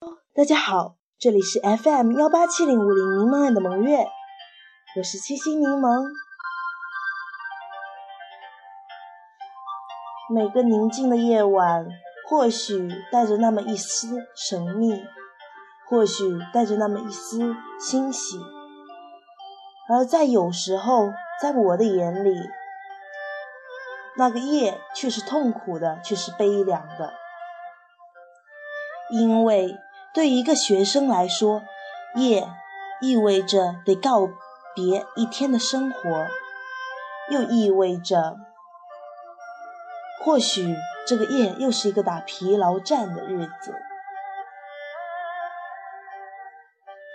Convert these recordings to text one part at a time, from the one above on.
大家好，这里是 FM 幺八七零五零柠檬爱的萌月，我是七星柠檬。每个宁静的夜晚，或许带着那么一丝神秘，或许带着那么一丝欣喜，而在有时候，在我的眼里，那个夜却是痛苦的，却是悲凉的，因为。对一个学生来说，夜意味着得告别一天的生活，又意味着或许这个夜又是一个打疲劳战的日子。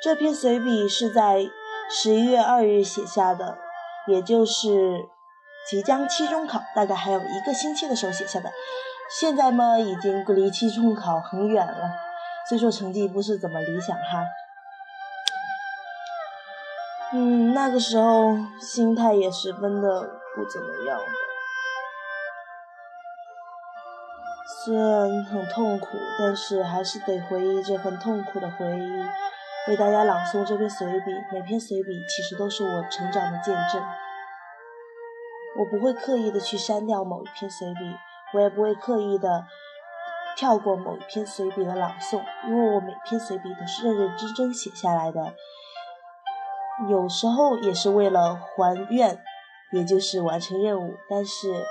这篇随笔是在十一月二日写下的，也就是即将期中考，大概还有一个星期的时候写下的。现在嘛，已经离期中考很远了。虽说成绩不是怎么理想哈，嗯，那个时候心态也十分的不怎么样的，虽然很痛苦，但是还是得回忆这份痛苦的回忆，为大家朗诵这篇随笔。每篇随笔其实都是我成长的见证，我不会刻意的去删掉某一篇随笔，我也不会刻意的。跳过某一篇随笔的朗诵，因为我每篇随笔都是认认真真写下来的，有时候也是为了还愿，也就是完成任务。但是，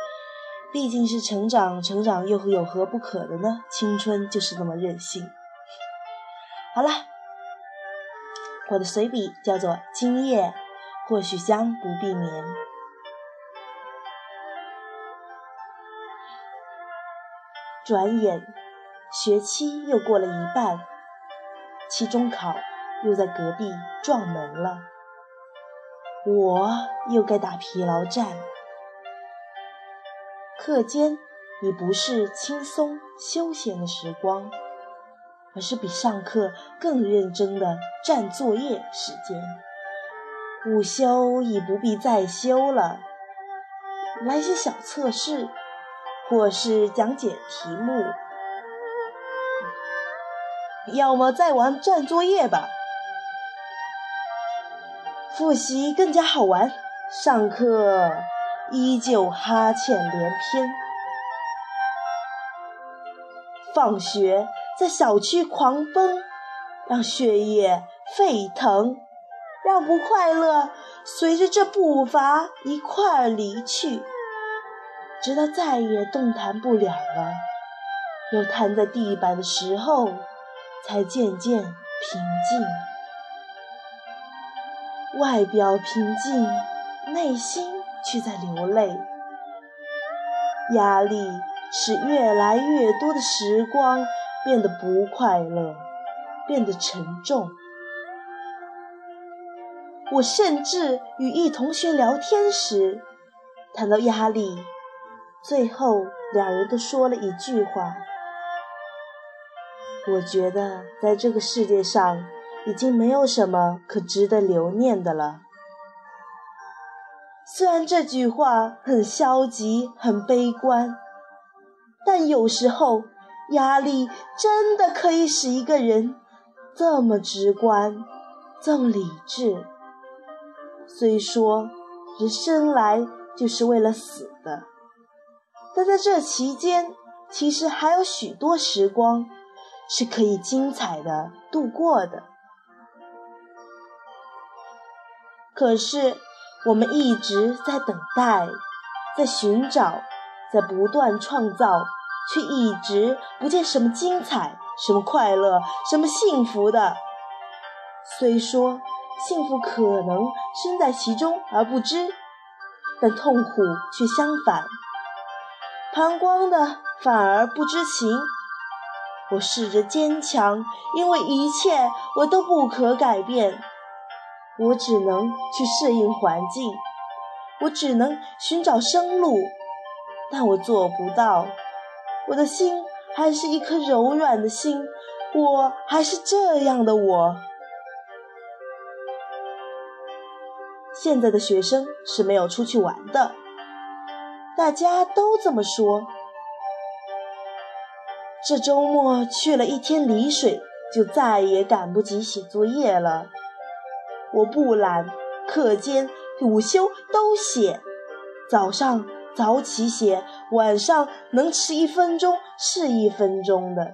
毕竟是成长，成长又有何不可的呢？青春就是那么任性。好了，我的随笔叫做《今夜或许将不必眠》。转眼，学期又过了一半，期中考又在隔壁撞门了，我又该打疲劳战。课间已不是轻松休闲的时光，而是比上课更认真的占作业时间。午休已不必再休了，来些小测试。或是讲解题目，要么再玩占作业吧。复习更加好玩，上课依旧哈欠连篇。放学在小区狂奔，让血液沸腾，让不快乐随着这步伐一块儿离去。直到再也动弹不了了，又瘫在地板的时候，才渐渐平静。外表平静，内心却在流泪。压力使越来越多的时光变得不快乐，变得沉重。我甚至与一同学聊天时，谈到压力。最后，两人都说了一句话：“我觉得在这个世界上，已经没有什么可值得留念的了。”虽然这句话很消极、很悲观，但有时候压力真的可以使一个人这么直观、这么理智。虽说人生来就是为了死的。但在这期间，其实还有许多时光是可以精彩的度过的。可是，我们一直在等待，在寻找，在不断创造，却一直不见什么精彩、什么快乐、什么幸福的。虽说幸福可能身在其中而不知，但痛苦却相反。旁观的反而不知情。我试着坚强，因为一切我都不可改变。我只能去适应环境，我只能寻找生路，但我做不到。我的心还是一颗柔软的心，我还是这样的我。现在的学生是没有出去玩的。大家都这么说。这周末去了一天丽水，就再也赶不及写作业了。我不懒，课间、午休都写，早上早起写，晚上能迟一分钟是一分钟的。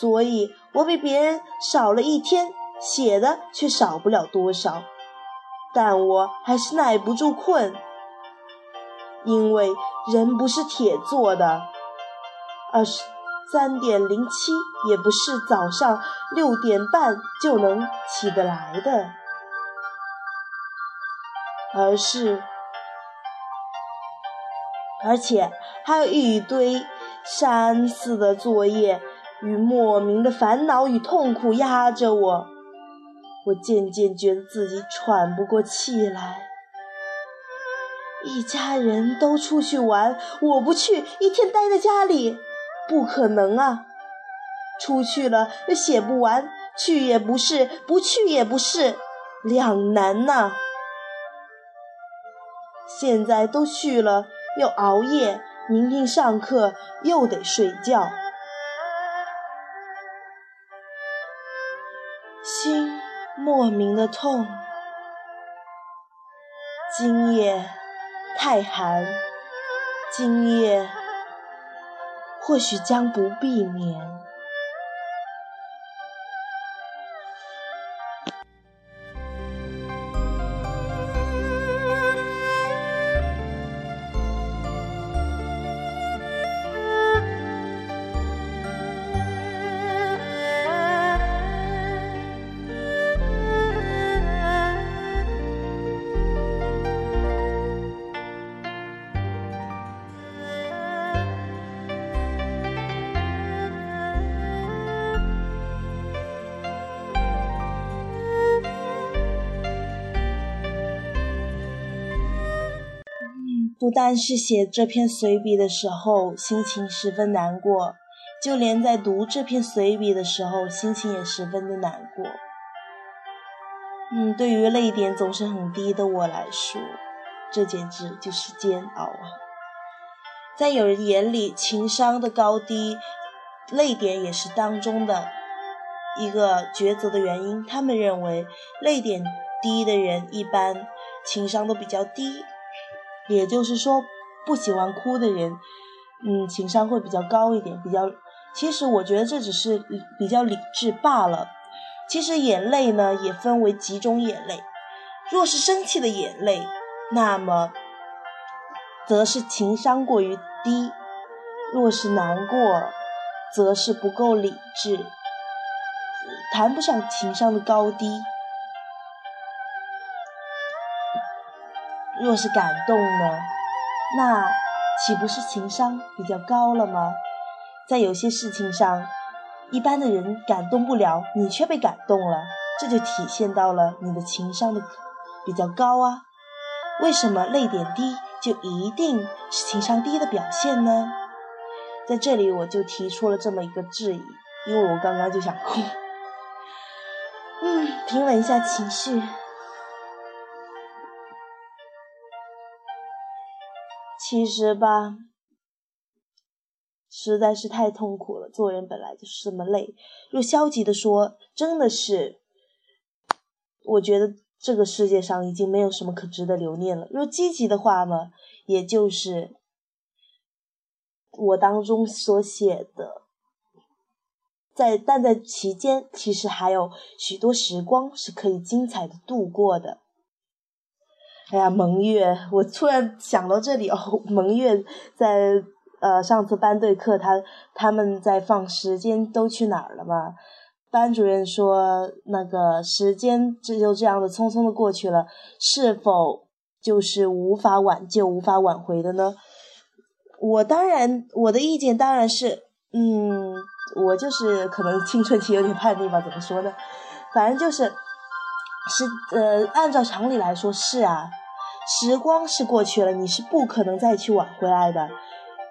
所以我比别人少了一天，写的却少不了多少。但我还是耐不住困，因为人不是铁做的，而是三点零七也不是早上六点半就能起得来的，而是，而且还有一堆山似的作业。与莫名的烦恼与痛苦压着我，我渐渐觉得自己喘不过气来。一家人都出去玩，我不去，一天待在家里，不可能啊！出去了又写不完，去也不是，不去也不是，两难呐。现在都去了，又熬夜，明天上课又得睡觉。心莫名的痛，今夜太寒，今夜或许将不避免。不但是写这篇随笔的时候心情十分难过，就连在读这篇随笔的时候心情也十分的难过。嗯，对于泪点总是很低的我来说，这简直就是煎熬啊！在有人眼里，情商的高低，泪点也是当中的一个抉择的原因。他们认为泪点低的人一般情商都比较低。也就是说，不喜欢哭的人，嗯，情商会比较高一点。比较，其实我觉得这只是比较理智罢了。其实眼泪呢，也分为几种眼泪。若是生气的眼泪，那么，则是情商过于低；若是难过，则是不够理智，谈不上情商的高低。若是感动呢，那岂不是情商比较高了吗？在有些事情上，一般的人感动不了，你却被感动了，这就体现到了你的情商的比较高啊。为什么泪点低就一定是情商低的表现呢？在这里我就提出了这么一个质疑，因为我刚刚就想哭，嗯，平稳一下情绪。其实吧，实在是太痛苦了。做人本来就是这么累。若消极的说，真的是，我觉得这个世界上已经没有什么可值得留念了。若积极的话嘛，也就是我当中所写的，在但在其间，其实还有许多时光是可以精彩的度过的。哎呀，蒙月，我突然想到这里哦。蒙月在呃上次班队课，他他们在放时间都去哪儿了嘛？班主任说那个时间这就这样的匆匆的过去了，是否就是无法挽救、无法挽回的呢？我当然，我的意见当然是，嗯，我就是可能青春期有点叛逆吧，怎么说呢？反正就是。是呃，按照常理来说是啊，时光是过去了，你是不可能再去挽回来的。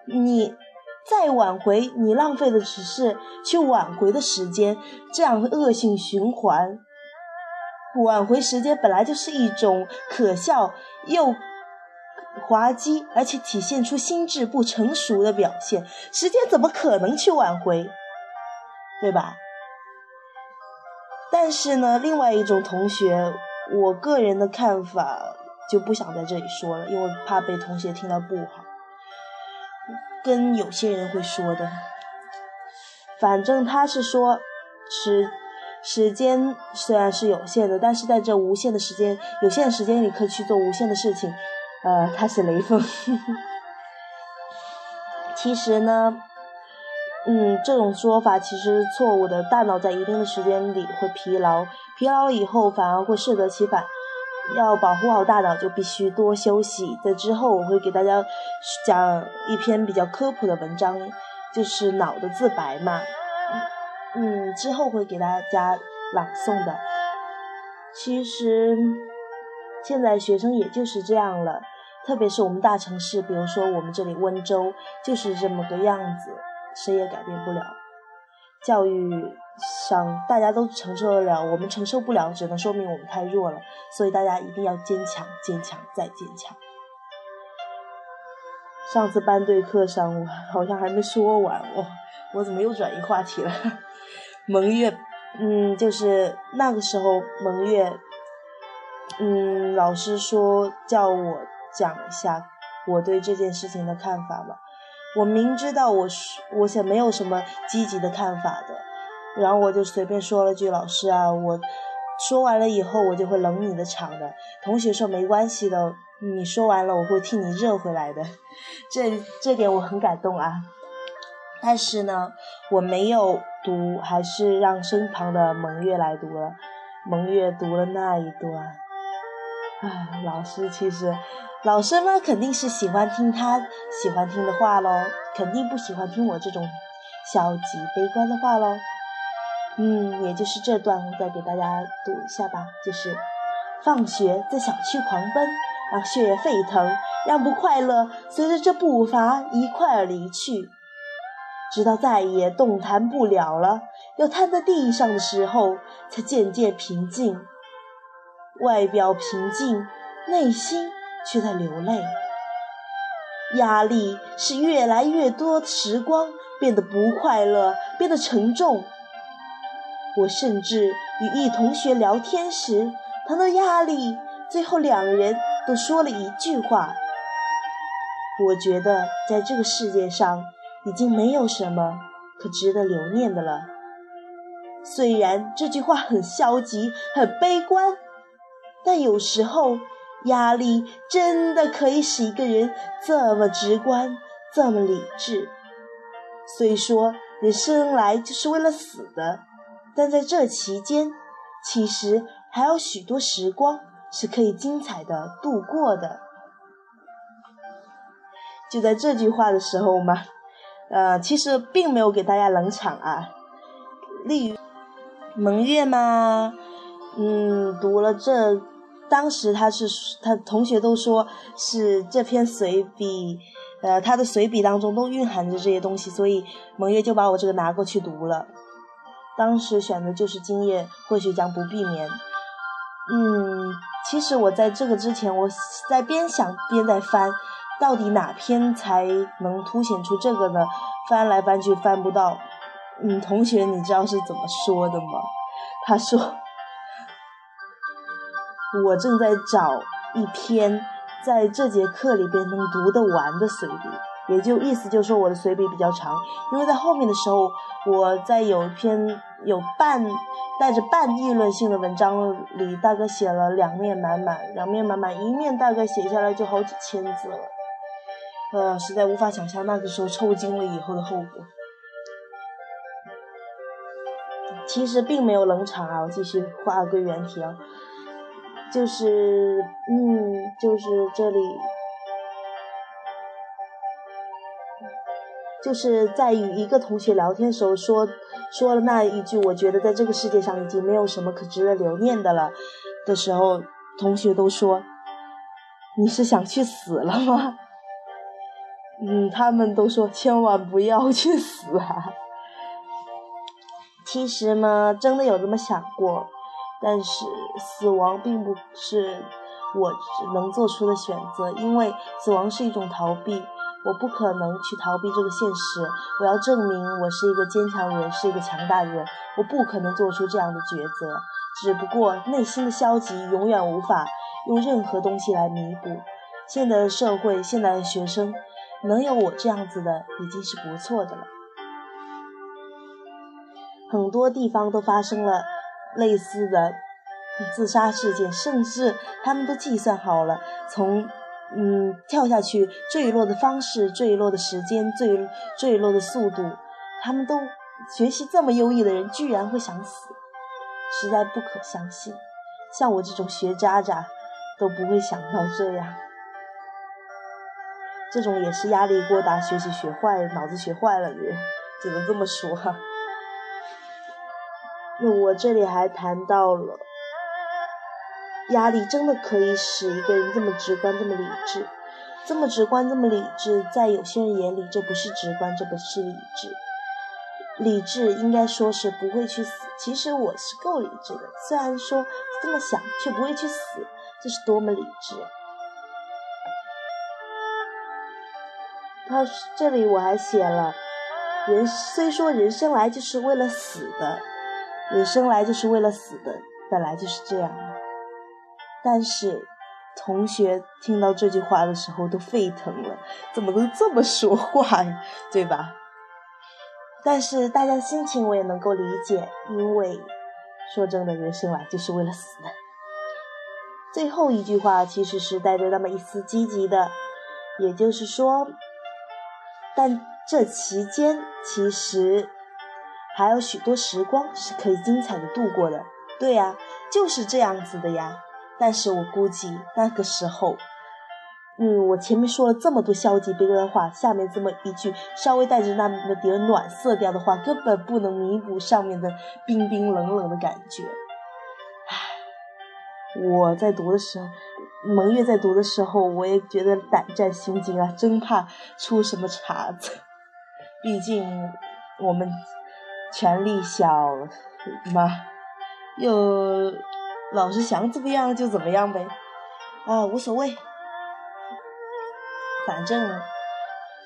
你再挽回，你浪费的只是去挽回的时间，这样恶性循环。挽回时间本来就是一种可笑又滑稽，而且体现出心智不成熟的表现。时间怎么可能去挽回，对吧？但是呢，另外一种同学，我个人的看法就不想在这里说了，因为怕被同学听到不好。跟有些人会说的，反正他是说，时时间虽然是有限的，但是在这无限的时间、有限的时间里，可以去做无限的事情。呃，他是雷锋。其实呢。嗯，这种说法其实错误的。大脑在一定的时间里会疲劳，疲劳了以后反而会适得其反。要保护好大脑，就必须多休息。在之后我会给大家讲一篇比较科普的文章，就是脑的自白嘛。嗯，之后会给大家朗诵的。其实现在学生也就是这样了，特别是我们大城市，比如说我们这里温州，就是这么个样子。谁也改变不了，教育上大家都承受得了，我们承受不了，只能说明我们太弱了。所以大家一定要坚强，坚强再坚强。上次班队课上，我 好像还没说完，我我怎么又转移话题了？蒙月，嗯，就是那个时候蒙月，嗯，老师说叫我讲一下我对这件事情的看法吧。我明知道我是我想没有什么积极的看法的，然后我就随便说了句：“老师啊，我说完了以后我就会冷你的场的。”同学说：“没关系的，你说完了我会替你热回来的。”这这点我很感动啊。但是呢，我没有读，还是让身旁的蒙月来读了。蒙月读了那一段，唉，老师其实。老师们肯定是喜欢听他喜欢听的话喽，肯定不喜欢听我这种消极悲观的话喽。嗯，也就是这段，我再给大家读一下吧。就是放学在小区狂奔，让血液沸腾，让不快乐随着这步伐一块儿离去，直到再也动弹不了了，要瘫在地上的时候，才渐渐平静。外表平静，内心。却在流泪，压力是越来越多，时光变得不快乐，变得沉重。我甚至与一同学聊天时，谈到压力，最后两人都说了一句话：“我觉得在这个世界上，已经没有什么可值得留念的了。”虽然这句话很消极、很悲观，但有时候。压力真的可以使一个人这么直观，这么理智。虽说人生来就是为了死的，但在这期间，其实还有许多时光是可以精彩的度过的。就在这句话的时候嘛，呃，其实并没有给大家冷场啊。例如蒙月嘛，嗯，读了这。当时他是他同学都说是这篇随笔，呃，他的随笔当中都蕴含着这些东西，所以蒙月就把我这个拿过去读了。当时选的就是今夜或许将不避免。嗯，其实我在这个之前，我在边想边在翻，到底哪篇才能凸显出这个呢？翻来翻去翻不到。嗯，同学，你知道是怎么说的吗？他说。我正在找一篇在这节课里边能读得完的随笔，也就意思就是说我的随笔比较长，因为在后面的时候，我在有一篇有半带着半议论性的文章里，大概写了两面满满，两面满满，一面大概写下来就好几千字了，呃，实在无法想象那个时候抽筋了以后的后果。其实并没有冷场啊，我继续话归原题啊。就是，嗯，就是这里，就是在与一个同学聊天时候说说了那一句“我觉得在这个世界上已经没有什么可值得留念的了”的时候，同学都说：“你是想去死了吗？”嗯，他们都说千万不要去死啊。其实嘛，真的有这么想过。但是死亡并不是我能做出的选择，因为死亡是一种逃避。我不可能去逃避这个现实，我要证明我是一个坚强人，是一个强大人，我不可能做出这样的抉择。只不过内心的消极永远无法用任何东西来弥补。现在的社会，现在的学生，能有我这样子的已经是不错的了。很多地方都发生了类似的自杀事件，甚至他们都计算好了从嗯跳下去坠落的方式、坠落的时间、坠坠落的速度，他们都学习这么优异的人，居然会想死。实在不可相信，像我这种学渣渣都不会想到这样。这种也是压力过大、学习学坏、脑子学坏了的人，只能这么说哈。那我这里还谈到了，压力真的可以使一个人这么直观、这么理智，这么直观、这么理智，在有些人眼里，这不是直观，这不是理智。理智应该说是不会去死，其实我是够理智的，虽然说这么想，却不会去死，这是多么理智！他这里我还写了，人虽说人生来就是为了死的，人生来就是为了死的，本来就是这样。但是同学听到这句话的时候都沸腾了，怎么能这么说话呀？对吧？但是大家的心情我也能够理解，因为说真的，人生来就是为了死的。最后一句话其实是带着那么一丝积极的，也就是说，但这期间其实还有许多时光是可以精彩的度过的。对呀，就是这样子的呀。但是我估计那个时候。嗯，我前面说了这么多消极悲观的话，下面这么一句稍微带着那么点暖色调的话，根本不能弥补上面的冰冰冷冷的感觉。唉，我在读的时候，蒙月在读的时候，我也觉得胆战心惊啊，真怕出什么岔子。毕竟我们权力小嘛，又老是想怎么样就怎么样呗，啊，无所谓。反正，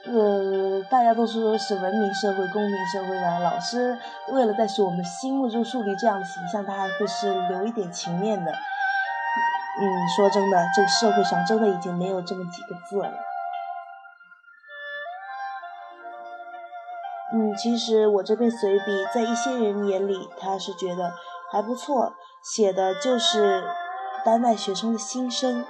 呃，大家都说是文明社会、公民社会嘛。老师为了在我们心目中树立这样的形象，他还会是留一点情面的。嗯，说真的，这个社会上真的已经没有这么几个字了。嗯，其实我这篇随笔在一些人眼里，他是觉得还不错，写的就是当代学生的心声。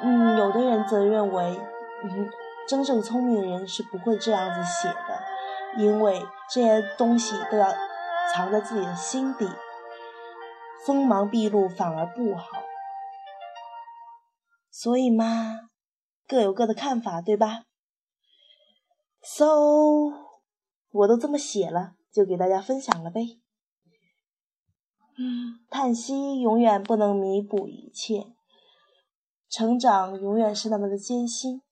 嗯，有的人则认为。嗯，真正聪明的人是不会这样子写的，因为这些东西都要藏在自己的心底，锋芒毕露反而不好。所以嘛，各有各的看法，对吧？So，我都这么写了，就给大家分享了呗。嗯，叹息永远不能弥补一切，成长永远是那么的艰辛。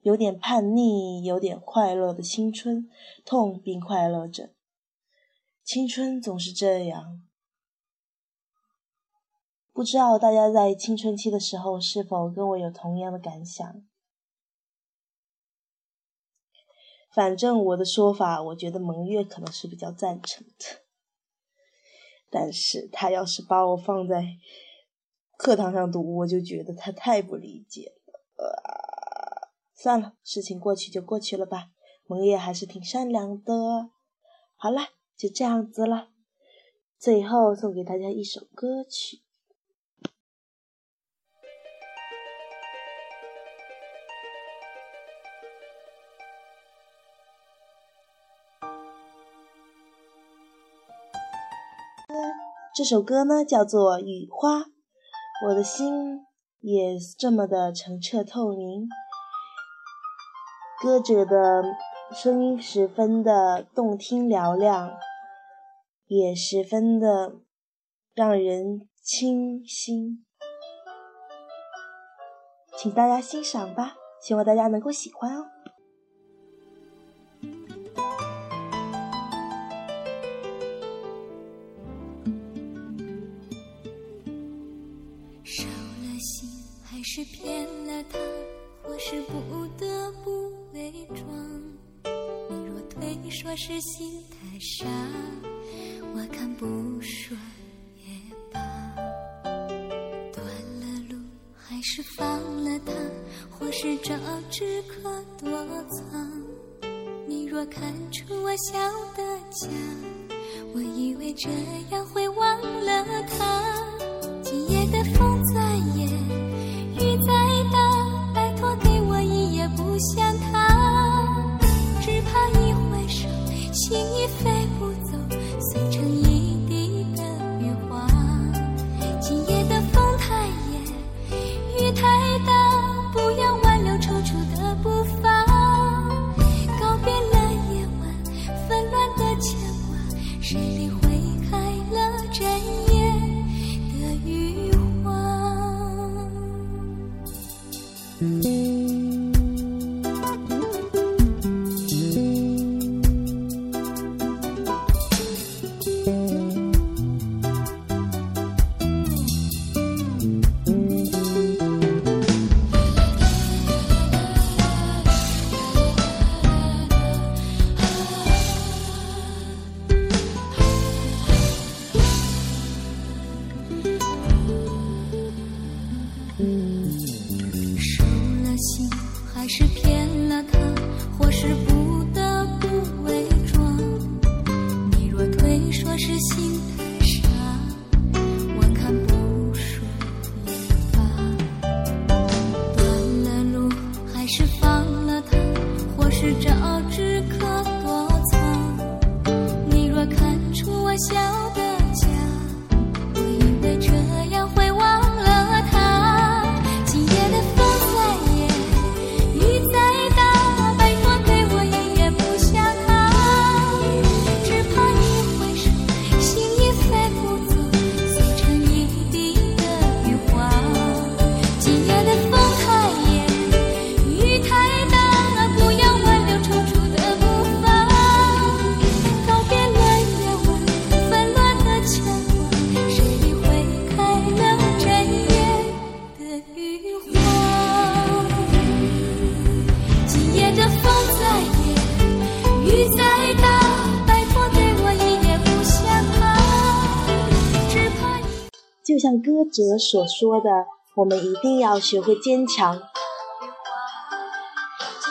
有点叛逆，有点快乐的青春，痛并快乐着。青春总是这样，不知道大家在青春期的时候是否跟我有同样的感想？反正我的说法，我觉得蒙月可能是比较赞成的，但是他要是把我放在课堂上读，我就觉得他太不理解了。呃算了，事情过去就过去了吧。蒙叶还是挺善良的。好了，就这样子了。最后送给大家一首歌曲。这首歌呢叫做《雨花》，我的心也这么的澄澈透明。歌者的声音十分的动听嘹亮，也十分的让人清新，请大家欣赏吧，希望大家能够喜欢哦。是骗了他，或是不得不伪装。你若推说是心太傻，我看不说也罢。断了路还是放了他，或是找只可躲藏。你若看出我笑的假，我以为这样会忘了他。今夜的风再野，者所说的，我们一定要学会坚强。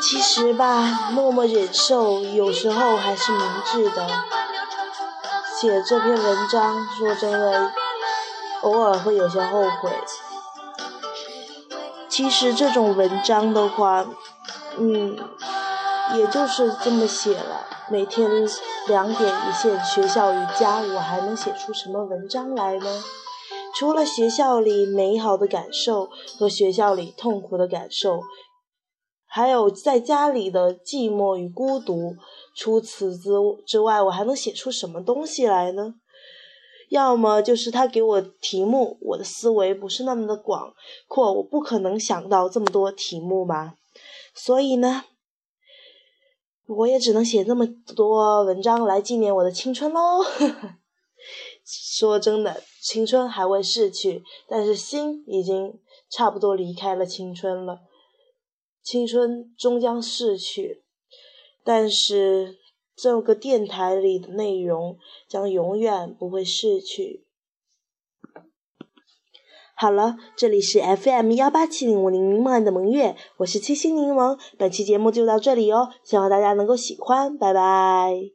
其实吧，默默忍受有时候还是明智的。写这篇文章，说真的，偶尔会有些后悔。其实这种文章的话，嗯，也就是这么写了。每天两点一线，学校与家，我还能写出什么文章来呢？除了学校里美好的感受和学校里痛苦的感受，还有在家里的寂寞与孤独。除此之之外，我还能写出什么东西来呢？要么就是他给我题目，我的思维不是那么的广阔，我不可能想到这么多题目嘛。所以呢，我也只能写这么多文章来纪念我的青春喽。说真的，青春还未逝去，但是心已经差不多离开了青春了。青春终将逝去，但是这个电台里的内容将永远不会逝去。好了，这里是 FM 幺八七零五零柠檬的萌月，我是七星柠檬，本期节目就到这里哦，希望大家能够喜欢，拜拜。